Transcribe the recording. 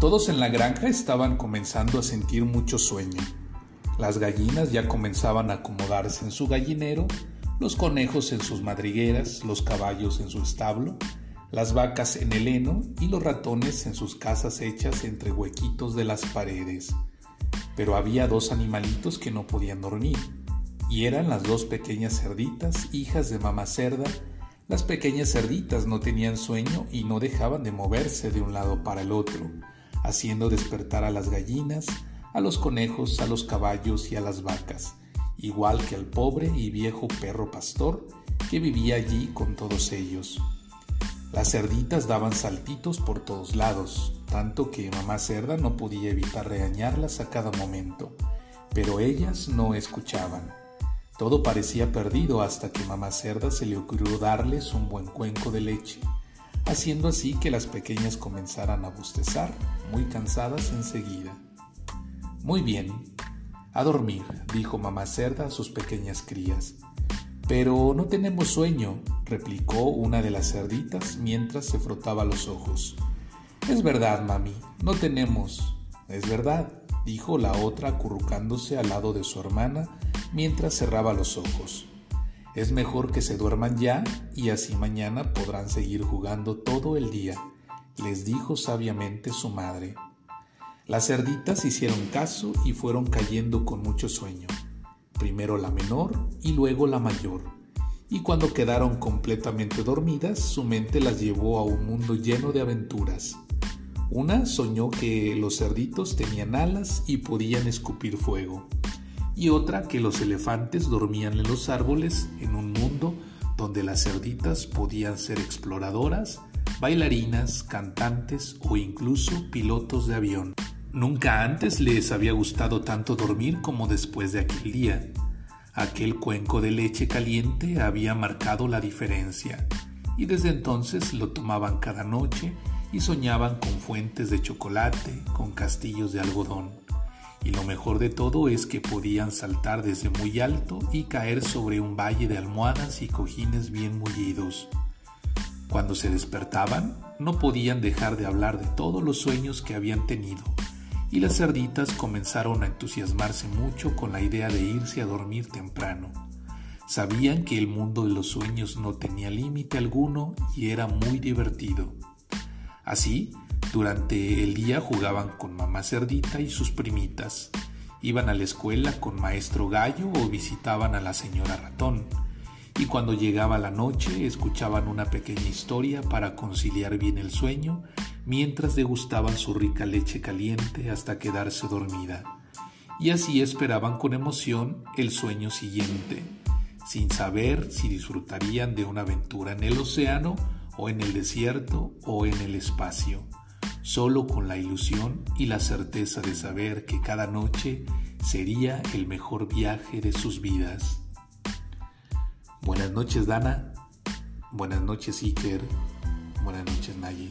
Todos en la granja estaban comenzando a sentir mucho sueño. Las gallinas ya comenzaban a acomodarse en su gallinero, los conejos en sus madrigueras, los caballos en su establo, las vacas en el heno y los ratones en sus casas hechas entre huequitos de las paredes. Pero había dos animalitos que no podían dormir, y eran las dos pequeñas cerditas, hijas de mamá cerda. Las pequeñas cerditas no tenían sueño y no dejaban de moverse de un lado para el otro, haciendo despertar a las gallinas, a los conejos, a los caballos y a las vacas, igual que al pobre y viejo perro pastor que vivía allí con todos ellos. Las cerditas daban saltitos por todos lados, tanto que mamá cerda no podía evitar regañarlas a cada momento, pero ellas no escuchaban. Todo parecía perdido hasta que mamá cerda se le ocurrió darles un buen cuenco de leche, haciendo así que las pequeñas comenzaran a bostezar, muy cansadas enseguida. Muy bien, a dormir, dijo mamá cerda a sus pequeñas crías. Pero no tenemos sueño, replicó una de las cerditas mientras se frotaba los ojos. Es verdad, mami, no tenemos. Es verdad, dijo la otra acurrucándose al lado de su hermana mientras cerraba los ojos. Es mejor que se duerman ya y así mañana podrán seguir jugando todo el día, les dijo sabiamente su madre. Las cerditas hicieron caso y fueron cayendo con mucho sueño primero la menor y luego la mayor, y cuando quedaron completamente dormidas, su mente las llevó a un mundo lleno de aventuras. Una soñó que los cerditos tenían alas y podían escupir fuego, y otra que los elefantes dormían en los árboles en un mundo donde las cerditas podían ser exploradoras, bailarinas, cantantes o incluso pilotos de avión. Nunca antes les había gustado tanto dormir como después de aquel día. Aquel cuenco de leche caliente había marcado la diferencia, y desde entonces lo tomaban cada noche y soñaban con fuentes de chocolate, con castillos de algodón. Y lo mejor de todo es que podían saltar desde muy alto y caer sobre un valle de almohadas y cojines bien mullidos. Cuando se despertaban, no podían dejar de hablar de todos los sueños que habían tenido y las cerditas comenzaron a entusiasmarse mucho con la idea de irse a dormir temprano. Sabían que el mundo de los sueños no tenía límite alguno y era muy divertido. Así, durante el día jugaban con mamá cerdita y sus primitas, iban a la escuela con maestro gallo o visitaban a la señora ratón, y cuando llegaba la noche escuchaban una pequeña historia para conciliar bien el sueño mientras degustaban su rica leche caliente hasta quedarse dormida, y así esperaban con emoción el sueño siguiente, sin saber si disfrutarían de una aventura en el océano o en el desierto o en el espacio, solo con la ilusión y la certeza de saber que cada noche sería el mejor viaje de sus vidas. Buenas noches Dana, buenas noches Iker, buenas noches Naye.